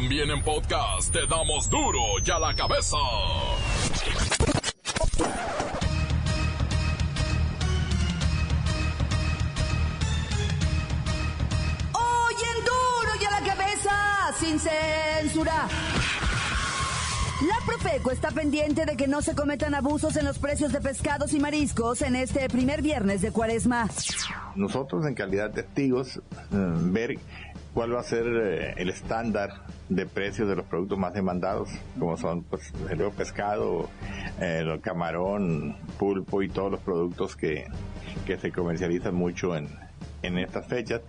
También en podcast te damos duro y a la cabeza. Hoy en duro y a la cabeza, sin censura. La Profeco está pendiente de que no se cometan abusos en los precios de pescados y mariscos en este primer viernes de cuaresma. Nosotros en calidad de testigos, eh, ver cuál va a ser eh, el estándar de precios de los productos más demandados, como son pues, el pescado, el camarón, pulpo y todos los productos que, que se comercializan mucho en, en estas fechas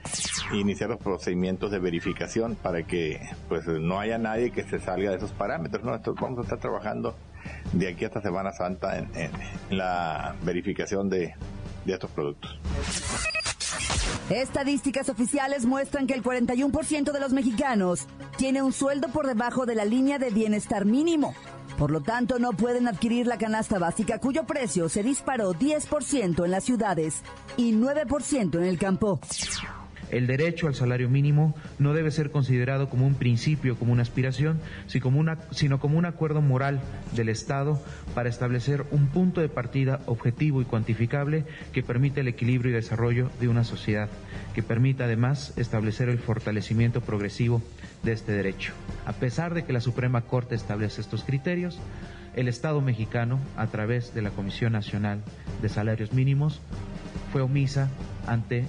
iniciar los procedimientos de verificación para que pues no haya nadie que se salga de esos parámetros. ¿no? vamos a estar trabajando de aquí hasta Semana Santa en, la verificación de, de estos productos. Estadísticas oficiales muestran que el 41% de los mexicanos tiene un sueldo por debajo de la línea de bienestar mínimo. Por lo tanto, no pueden adquirir la canasta básica cuyo precio se disparó 10% en las ciudades y 9% en el campo. El derecho al salario mínimo no debe ser considerado como un principio, como una aspiración, sino como un acuerdo moral del Estado para establecer un punto de partida objetivo y cuantificable que permita el equilibrio y desarrollo de una sociedad, que permita además establecer el fortalecimiento progresivo de este derecho. A pesar de que la Suprema Corte establece estos criterios, el Estado mexicano, a través de la Comisión Nacional de Salarios Mínimos, fue omisa ante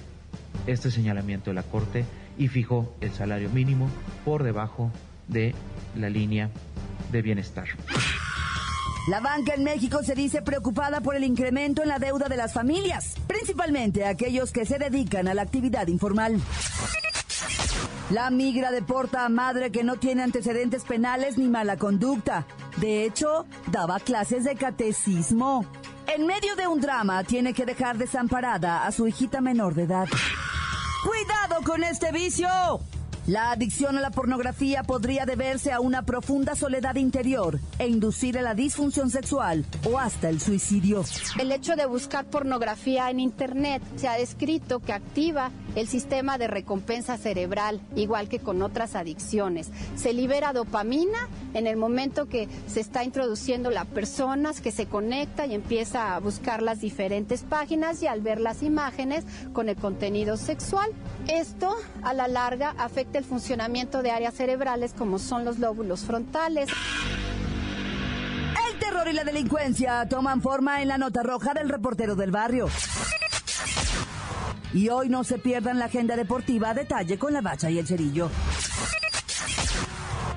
este señalamiento de la Corte y fijó el salario mínimo por debajo de la línea de bienestar. La banca en México se dice preocupada por el incremento en la deuda de las familias, principalmente aquellos que se dedican a la actividad informal. La migra deporta a madre que no tiene antecedentes penales ni mala conducta. De hecho, daba clases de catecismo. En medio de un drama, tiene que dejar desamparada a su hijita menor de edad. ¡Cuidado con este vicio! La adicción a la pornografía podría deberse a una profunda soledad interior e inducir a la disfunción sexual o hasta el suicidio. El hecho de buscar pornografía en Internet se ha descrito que activa el sistema de recompensa cerebral, igual que con otras adicciones. Se libera dopamina en el momento que se está introduciendo la persona, que se conecta y empieza a buscar las diferentes páginas y al ver las imágenes con el contenido sexual. Esto a la larga afecta el funcionamiento de áreas cerebrales como son los lóbulos frontales. El terror y la delincuencia toman forma en la nota roja del reportero del barrio. Y hoy no se pierdan la agenda deportiva a detalle con la bacha y el cerillo.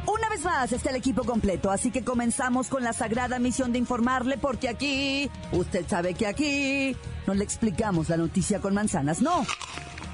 Una vez más está el equipo completo, así que comenzamos con la sagrada misión de informarle porque aquí, usted sabe que aquí no le explicamos la noticia con manzanas, no.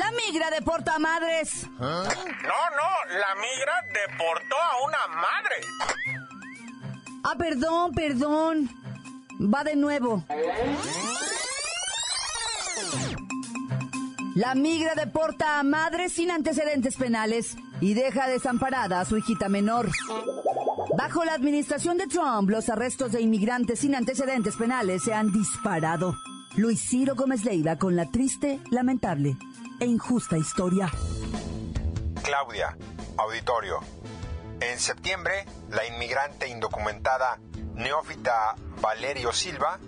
La migra deporta a madres. No, no, la migra deportó a una madre. Ah, perdón, perdón. Va de nuevo. La migra deporta a madres sin antecedentes penales y deja desamparada a su hijita menor. Bajo la administración de Trump, los arrestos de inmigrantes sin antecedentes penales se han disparado. Luis Ciro Gómez Leiva con la triste, lamentable e injusta historia. Claudia, auditorio. En septiembre, la inmigrante indocumentada Neófita Valerio Silva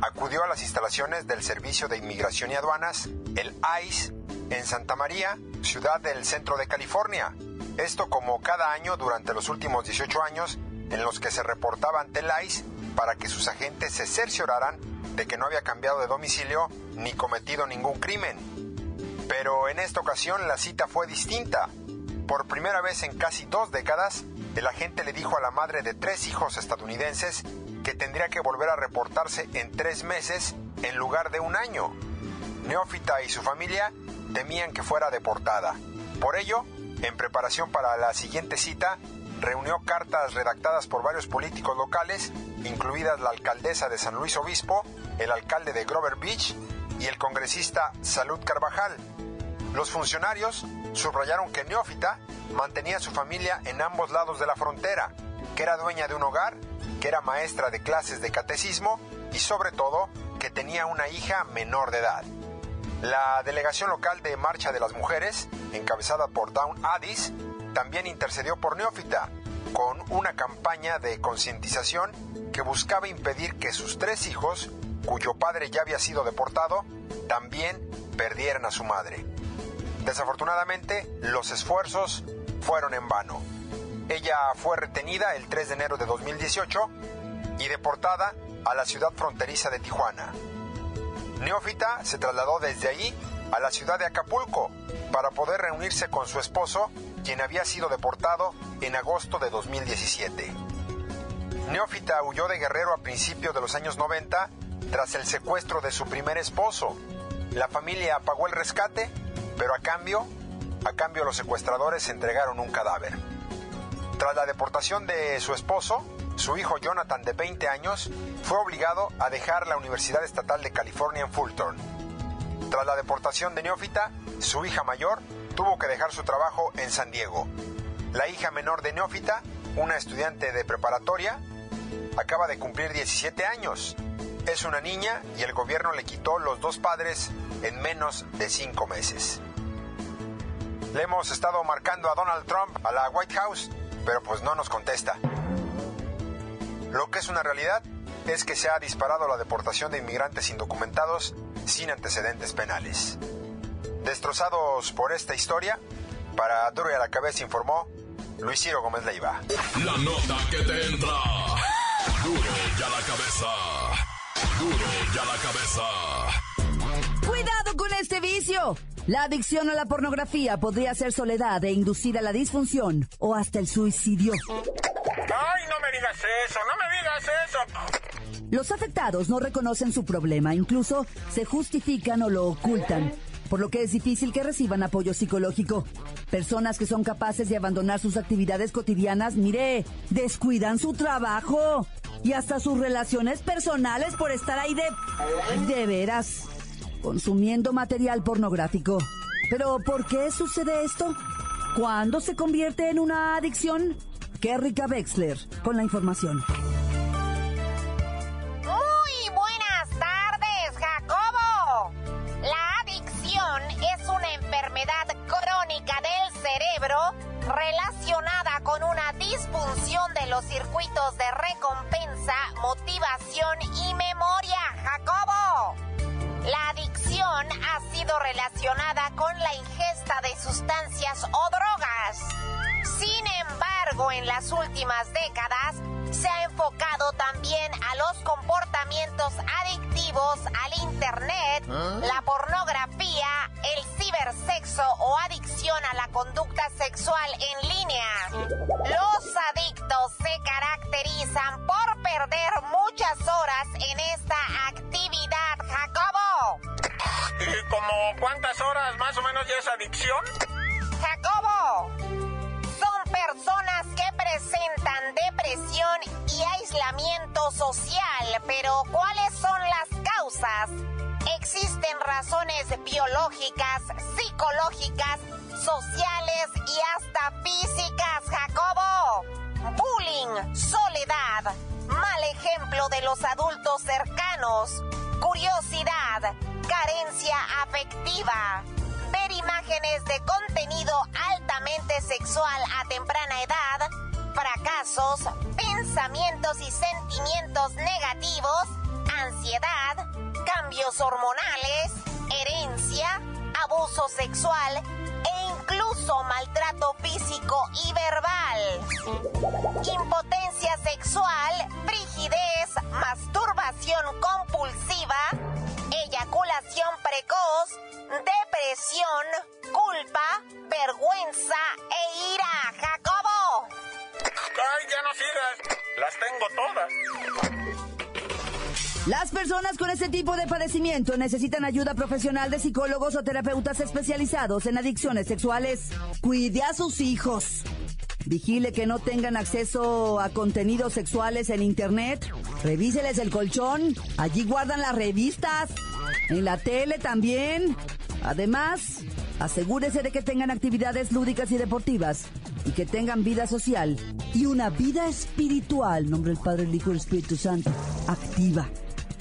acudió a las instalaciones del Servicio de Inmigración y Aduanas, el ICE, en Santa María, ciudad del centro de California. Esto como cada año durante los últimos 18 años en los que se reportaba ante el ICE para que sus agentes se cercioraran de que no había cambiado de domicilio ni cometido ningún crimen. Pero en esta ocasión la cita fue distinta. Por primera vez en casi dos décadas, el agente le dijo a la madre de tres hijos estadounidenses que tendría que volver a reportarse en tres meses en lugar de un año. Neófita y su familia temían que fuera deportada. Por ello, en preparación para la siguiente cita, reunió cartas redactadas por varios políticos locales, incluidas la alcaldesa de San Luis Obispo, el alcalde de Grover Beach y el congresista Salud Carvajal. Los funcionarios subrayaron que Neófita mantenía a su familia en ambos lados de la frontera, que era dueña de un hogar, que era maestra de clases de catecismo y sobre todo que tenía una hija menor de edad. La delegación local de Marcha de las Mujeres, encabezada por Down Addis, también intercedió por Neófita, con una campaña de concientización que buscaba impedir que sus tres hijos, cuyo padre ya había sido deportado, también perdieran a su madre. Desafortunadamente, los esfuerzos fueron en vano. Ella fue retenida el 3 de enero de 2018 y deportada a la ciudad fronteriza de Tijuana. Neófita se trasladó desde allí a la ciudad de Acapulco para poder reunirse con su esposo, quien había sido deportado en agosto de 2017. Neófita huyó de Guerrero a principios de los años 90 tras el secuestro de su primer esposo. La familia pagó el rescate, pero a cambio, a cambio los secuestradores entregaron un cadáver. Tras la deportación de su esposo, su hijo Jonathan, de 20 años, fue obligado a dejar la Universidad Estatal de California en Fulton. Tras la deportación de Neófita, su hija mayor tuvo que dejar su trabajo en San Diego. La hija menor de Neófita, una estudiante de preparatoria, acaba de cumplir 17 años. Es una niña y el gobierno le quitó los dos padres en menos de cinco meses. Le hemos estado marcando a Donald Trump a la White House, pero pues no nos contesta. Lo que es una realidad es que se ha disparado la deportación de inmigrantes indocumentados sin antecedentes penales. Destrozados por esta historia, para Duro y a la cabeza informó Luis Ciro Gómez Leiva. La nota que te entra. Duro y a la cabeza. Duro y a la cabeza. Cuidado con este vicio. La adicción a la pornografía podría ser soledad e inducir a la disfunción o hasta el suicidio. Ay, no me digas eso, no me digas eso. Los afectados no reconocen su problema, incluso se justifican o lo ocultan, por lo que es difícil que reciban apoyo psicológico. Personas que son capaces de abandonar sus actividades cotidianas, mire, descuidan su trabajo y hasta sus relaciones personales por estar ahí de... de veras, consumiendo material pornográfico. Pero ¿por qué sucede esto? ¿Cuándo se convierte en una adicción? Kerrika Wexler con la información. Muy buenas tardes, Jacobo. La adicción es una enfermedad crónica del cerebro relacionada con una disfunción de los circuitos de recompensa, motivación y memoria, Jacobo. La adicción ha sido relacionada con la ingesta de sustancias o drogas. Sin embargo, en las últimas décadas se ha enfocado también a los comportamientos adictivos al Internet, la pornografía, el cibersexo o adicción a la conducta sexual en línea. Los por perder muchas horas en esta actividad, Jacobo. ¿Y como cuántas horas más o menos ya es adicción? Jacobo, son personas que presentan depresión y aislamiento social, pero ¿cuáles son las causas? Existen razones biológicas, psicológicas, sociales y hasta físicas, Jacobo. Bullying, soledad, mal ejemplo de los adultos cercanos, curiosidad, carencia afectiva, ver imágenes de contenido altamente sexual a temprana edad, fracasos, pensamientos y sentimientos negativos, ansiedad, cambios hormonales, herencia, abuso sexual incluso maltrato físico y verbal. Impotencia sexual, frigidez, masturbación compulsiva, eyaculación precoz, depresión, culpa, vergüenza e ira, Jacobo. Ay, ya no sigas. Las tengo todas. Las personas con este tipo de padecimiento necesitan ayuda profesional de psicólogos o terapeutas especializados en adicciones sexuales. Cuide a sus hijos. Vigile que no tengan acceso a contenidos sexuales en internet. Revíseles el colchón. Allí guardan las revistas. En la tele también. Además, asegúrese de que tengan actividades lúdicas y deportivas y que tengan vida social y una vida espiritual, nombre del Padre, el Hijo y el Espíritu Santo, activa.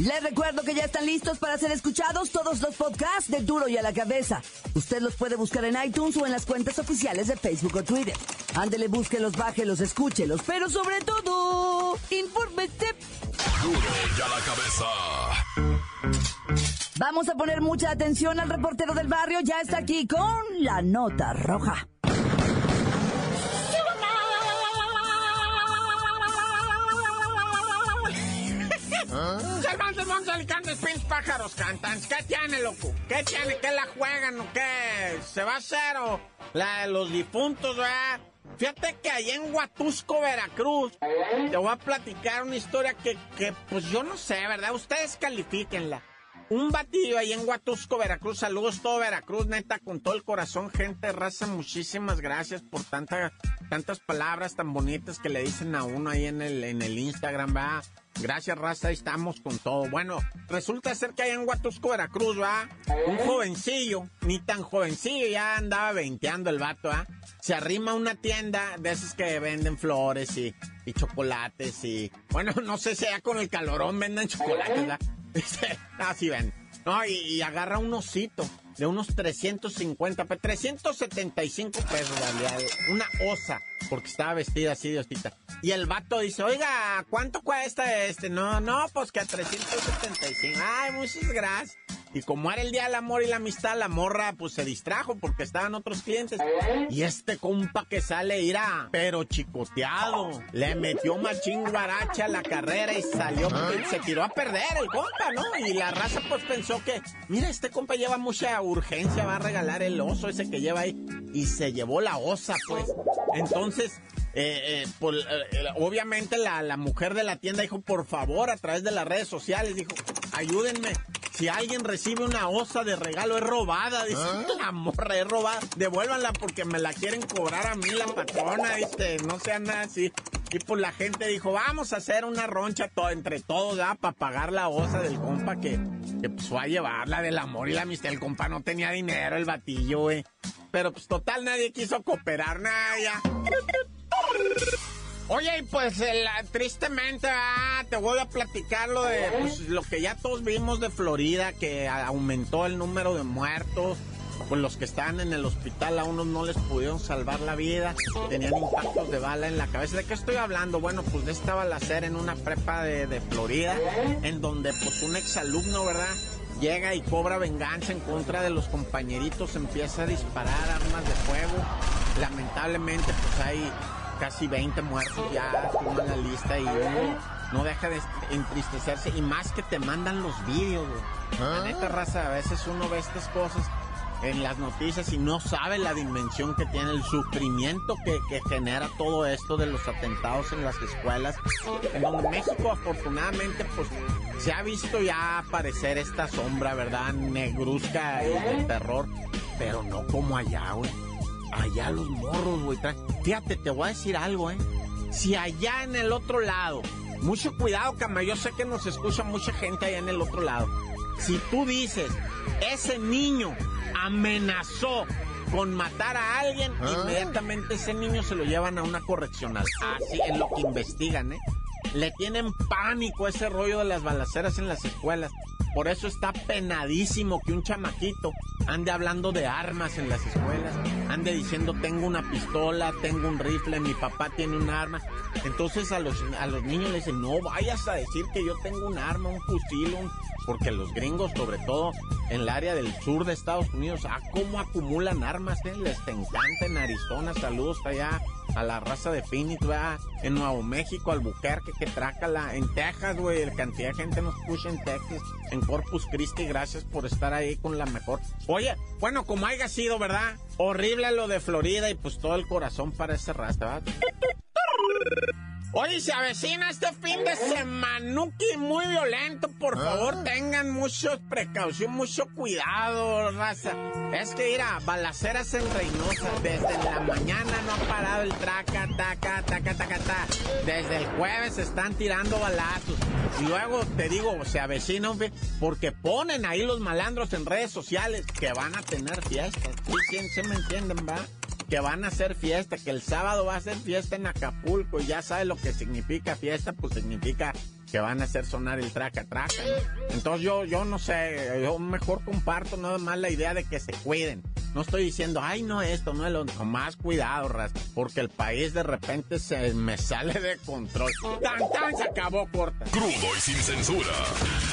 Les recuerdo que ya están listos para ser escuchados todos los podcasts de Duro y a la Cabeza. Usted los puede buscar en iTunes o en las cuentas oficiales de Facebook o Twitter. Ándele, búsquelos, bájelos, escúchelos, pero sobre todo, infórmete. Duro y a la cabeza. Vamos a poner mucha atención al reportero del barrio. Ya está aquí con la nota roja. Cervantes, Montes, Alicantes, Pins, Pájaros, Cantantes. ¿Qué tiene, loco? ¿Qué tiene? ¿Qué la juegan o qué? ¿Se va a hacer o la de los difuntos, verdad? Fíjate que allá en Huatusco, Veracruz, te voy a platicar una historia que, que pues yo no sé, ¿verdad? Ustedes califíquenla. Un batillo ahí en Huatusco, Veracruz. Saludos todo Veracruz, neta, con todo el corazón, gente, raza. Muchísimas gracias por tanta, tantas palabras tan bonitas que le dicen a uno ahí en el, en el Instagram, ¿verdad? Gracias, raza, estamos con todo. Bueno, resulta ser que ahí en Huatusco, Veracruz, ¿va? Un jovencillo, ni tan jovencillo, ya andaba venteando el vato, ¿ah? Se arrima a una tienda de esas que venden flores y, y chocolates y... Bueno, no sé si ya con el calorón venden chocolates, ¿verdad? Así ven. No, y, agarra un osito de unos 350, 375 pesos. Una osa, porque estaba vestida así de hostita. Y el vato dice, oiga, ¿cuánto cuesta este? No, no, pues que a 375. Ay, muchas gracias. Y como era el día del amor y la amistad, la morra pues se distrajo porque estaban otros clientes. Y este compa que sale irá, pero chicoteado. Le metió machín guaracha a la carrera y salió, se tiró a perder el compa, ¿no? Y la raza pues pensó que, mira, este compa lleva mucha urgencia, va a regalar el oso ese que lleva ahí. Y se llevó la osa, pues. Entonces, eh, eh, por, eh, obviamente la, la mujer de la tienda dijo, por favor, a través de las redes sociales, dijo, ayúdenme. Si alguien recibe una osa de regalo, es robada. Dice, la morra es robada. Devuélvanla porque me la quieren cobrar a mí la patrona. Dice, no sea nada así. Y pues la gente dijo, vamos a hacer una roncha todo, entre todos, ¿ah? Para pagar la osa del compa que, que pues, fue a llevarla del amor y la amistad. El compa no tenía dinero, el batillo, güey. Pero pues total, nadie quiso cooperar, nada, ya. Oye, pues el, tristemente ah, te voy a platicar lo de pues, lo que ya todos vimos de Florida, que aumentó el número de muertos. Pues los que estaban en el hospital a unos no les pudieron salvar la vida, tenían impactos de bala en la cabeza. ¿De qué estoy hablando? Bueno, pues de esta balacera en una prepa de, de Florida, en donde pues un exalumno, ¿verdad? llega y cobra venganza en contra de los compañeritos, empieza a disparar armas de fuego. Lamentablemente, pues hay casi 20 muertos ya en la lista y uno no deja de entristecerse y más que te mandan los vídeos, güey. La neta raza, a veces uno ve estas cosas en las noticias y no sabe la dimensión que tiene el sufrimiento que, que, genera todo esto de los atentados en las escuelas. En donde México afortunadamente pues se ha visto ya aparecer esta sombra, ¿verdad? Negruzca y de terror, pero no como allá, güey. Allá los morros, güey. Fíjate, te voy a decir algo, ¿eh? Si allá en el otro lado, mucho cuidado, cama, yo sé que nos escucha mucha gente allá en el otro lado. Si tú dices, ese niño amenazó con matar a alguien, inmediatamente ese niño se lo llevan a una correccional. Así es lo que investigan, ¿eh? Le tienen pánico ese rollo de las balaceras en las escuelas. Por eso está penadísimo que un chamaquito ande hablando de armas en las escuelas, ande diciendo tengo una pistola, tengo un rifle, mi papá tiene un arma. Entonces a los, a los niños les dicen, no vayas a decir que yo tengo un arma, un fusil, porque los gringos, sobre todo en el área del sur de Estados Unidos, ah, cómo acumulan armas, eh? les encanta en Arizona, saludos allá a la raza de Phoenix, en Nuevo México, Albuquerque, que trácala, en Texas, güey, la cantidad de gente nos escucha en Texas, en Corpus Christi, gracias por estar ahí con la mejor. Oye, bueno, como haya sido, ¿verdad? Horrible lo de Florida y pues todo el corazón para ese ¿verdad? Oye, se avecina este fin de semanuki muy violento. Por ah. favor, tengan mucha precaución, mucho cuidado, raza. Es que, mira, balaceras en Reynosa. Desde la mañana no ha parado el traca, taca, taca, taca, taca. Desde el jueves se están tirando balazos. Y luego, te digo, se avecina, porque ponen ahí los malandros en redes sociales que van a tener fiestas. ¿Sí, sí, me entienden, va? Que van a hacer fiesta, que el sábado va a ser fiesta en Acapulco y ya sabe lo que significa fiesta, pues significa que van a hacer sonar el traca traca. Entonces yo, yo no sé, yo mejor comparto nada más la idea de que se cuiden. No estoy diciendo, ay no esto, no es lo más cuidado, ras, porque el país de repente se me sale de control. Tan tan se acabó corta. Crudo y sin censura.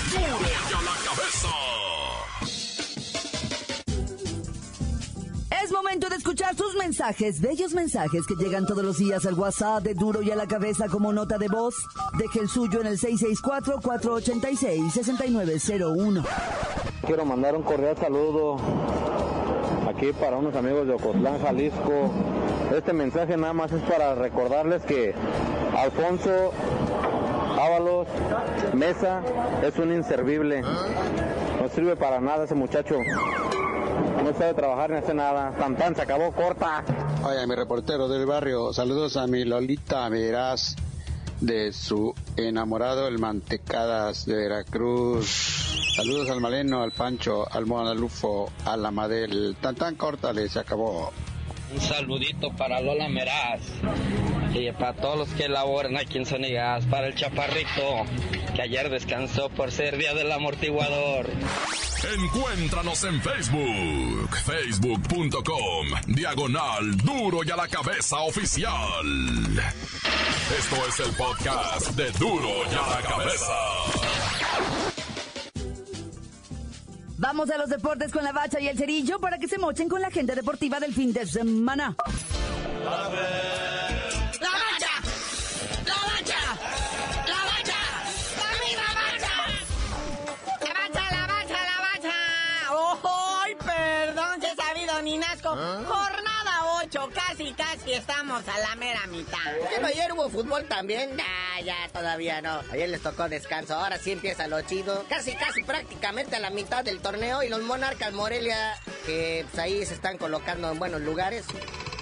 Duro a la cabeza. Momento de escuchar sus mensajes, bellos mensajes que llegan todos los días al WhatsApp de Duro y a la cabeza como nota de voz. Deje el suyo en el 664-486-6901. Quiero mandar un cordial saludo aquí para unos amigos de Ocotlán, Jalisco. Este mensaje nada más es para recordarles que Alfonso Ábalos Mesa es un inservible. No sirve para nada ese muchacho no sabe trabajar ni hace nada. Tan se acabó corta. Oye, mi reportero del barrio, saludos a mi Lolita Verás de su enamorado el Mantecadas de Veracruz. Saludos al Maleno, al Pancho, al Lufo, a la Madel. Tan tan corta le se acabó. Un saludito para Lola Meraz y para todos los que laboran aquí en Sonigas, para el chaparrito que ayer descansó por ser día del amortiguador. Encuéntranos en Facebook, facebook.com, diagonal duro y a la cabeza oficial. Esto es el podcast de duro y a la cabeza. Vamos a los deportes con la bacha y el cerillo para que se mochen con la gente deportiva del fin de semana. ¿Ah? Jornada 8, casi, casi estamos a la mera mitad. Pero ayer hubo fútbol también. Ya, ya, todavía no. Ayer les tocó descanso. Ahora sí empieza lo chido. Casi, casi prácticamente a la mitad del torneo. Y los Monarcas Morelia, que pues, ahí se están colocando en buenos lugares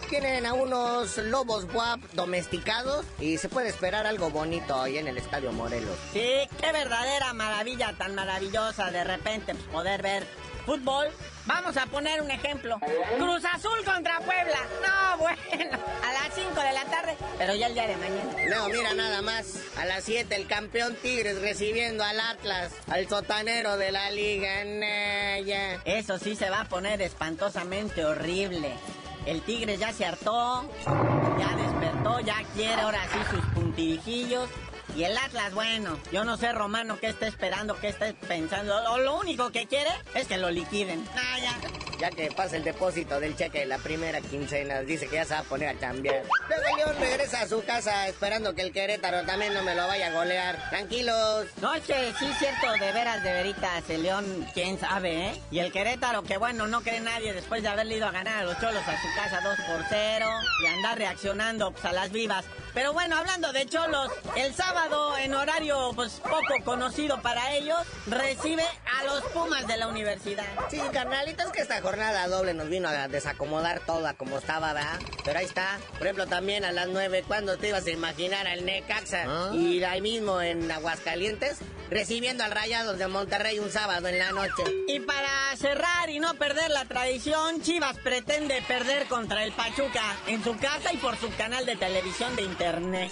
tienen a unos lobos guap domesticados y se puede esperar algo bonito ahí en el Estadio Morelos. Sí, qué verdadera maravilla tan maravillosa de repente pues, poder ver fútbol. Vamos a poner un ejemplo. Cruz Azul contra Puebla. No, bueno, a las 5 de la tarde, pero ya el día de mañana. No, mira nada más. A las 7 el campeón Tigres recibiendo al Atlas, al sotanero de la liga. Naya. Eso sí se va a poner espantosamente horrible. El Tigres ya se hartó, ya despertó, ya quiere ahora sí sus puntirijillos y el Atlas, bueno, yo no sé, Romano, qué está esperando, qué está pensando. O lo único que quiere es que lo liquiden. Ah, ya. Ya que pasa el depósito del cheque de la primera quincena, dice que ya se va a poner a cambiar. Luego León regresa a su casa esperando que el Querétaro también no me lo vaya a golear. Tranquilos. No, es que sí es cierto, de veras, de veritas, el León, quién sabe, ¿eh? Y el Querétaro, que bueno, no cree nadie después de haberle ido a ganar a los Cholos a su casa 2 por 0 y andar reaccionando pues, a las vivas. Pero bueno, hablando de Cholos, el sábado en horario pues poco conocido para ellos, recibe a los Pumas de la universidad. Sí, carnalitos, que esta jornada doble nos vino a desacomodar toda como estaba, ¿verdad? Pero ahí está. Por ejemplo, también a las 9, ¿cuándo te ibas a imaginar al Necaxa? ¿Ah? Y ahí mismo en Aguascalientes, recibiendo al Rayados de Monterrey un sábado en la noche. Y para cerrar y no perder la tradición, Chivas pretende perder contra el Pachuca en su casa y por su canal de televisión de internet.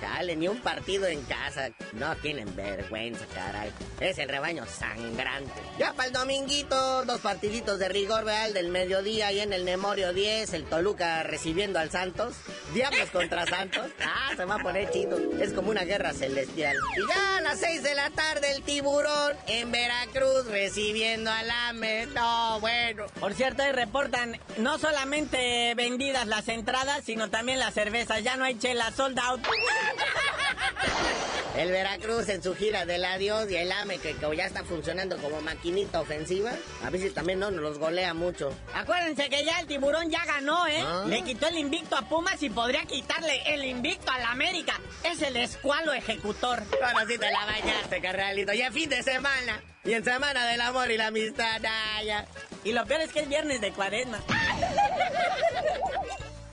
Dale, ni un partido en casa. No tienen vergüenza, caray. Es el rebaño sangrante. Ya para el dominguito, dos partiditos de rigor real del mediodía y en el Memorio 10, el Toluca recibiendo al Santos. Diablos contra Santos. Ah, se va a poner chido. Es como una guerra celestial. Y ya a las 6 de la tarde, el tiburón en Veracruz recibiendo al AME. No, bueno. Por cierto, ahí reportan no solamente vendidas las entradas, sino también las cervezas. Ya no hay chela, sold out. El Veracruz en su gira del adiós y el AME que, que ya está funcionando como maquinita ofensiva. A si también no nos los golea mucho. Acuérdense que ya el tiburón ya ganó, ¿eh? Ah. Le quitó el invicto a Pumas y podría quitarle el invicto a la América. Es el escualo ejecutor. Ahora sí te la bañaste, carnalito. Ya fin de semana. Y en semana del amor y la amistad. ah, ya. Y lo peor es que es viernes de cuaresma.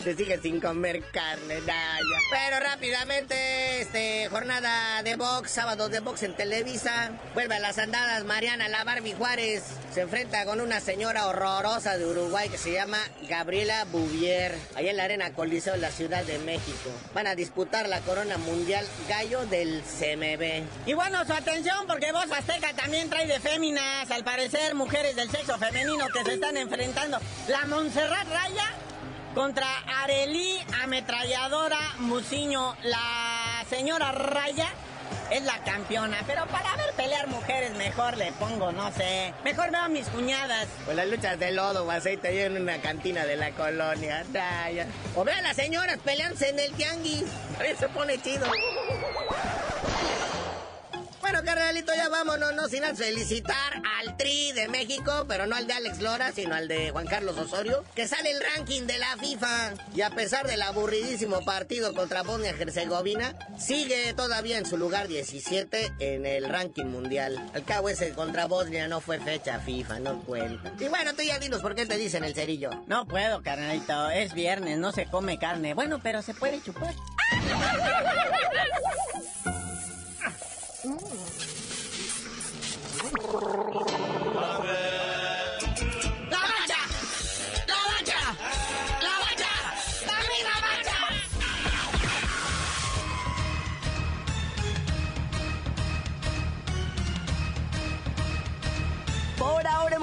Se sigue sin comer carne, nah, ya. Pero rápidamente, este, jornada de box, sábado de box en Televisa. Vuelve a las andadas Mariana La Barbie Juárez. Se enfrenta con una señora horrorosa de Uruguay que se llama Gabriela Bouvier. Allá en la Arena Coliseo en la Ciudad de México. Van a disputar la corona mundial gallo del CMB. Y bueno, su atención porque Voz Azteca también trae de féminas, al parecer mujeres del sexo femenino que se están enfrentando. La Montserrat Raya contra Arelí Ametralladora Muciño. La señora Raya es la campeona, pero para ver pelear mujeres mejor le pongo, no sé. Mejor veo a mis cuñadas. Pues las luchas de lodo o aceite ahí en una cantina de la colonia. O vean a las señoras peleándose en el tianguis. A ver, se pone chido. Bueno, carnalito, ya vámonos, no sin felicitar al Tri de México, pero no al de Alex Lora, sino al de Juan Carlos Osorio, que sale el ranking de la FIFA. Y a pesar del aburridísimo partido contra Bosnia-Herzegovina, sigue todavía en su lugar 17 en el ranking mundial. Al cabo ese contra Bosnia no fue fecha FIFA, no cuenta. Y bueno, tú ya dinos por qué te dicen el cerillo. No puedo, carnalito. Es viernes, no se come carne. Bueno, pero se puede chupar.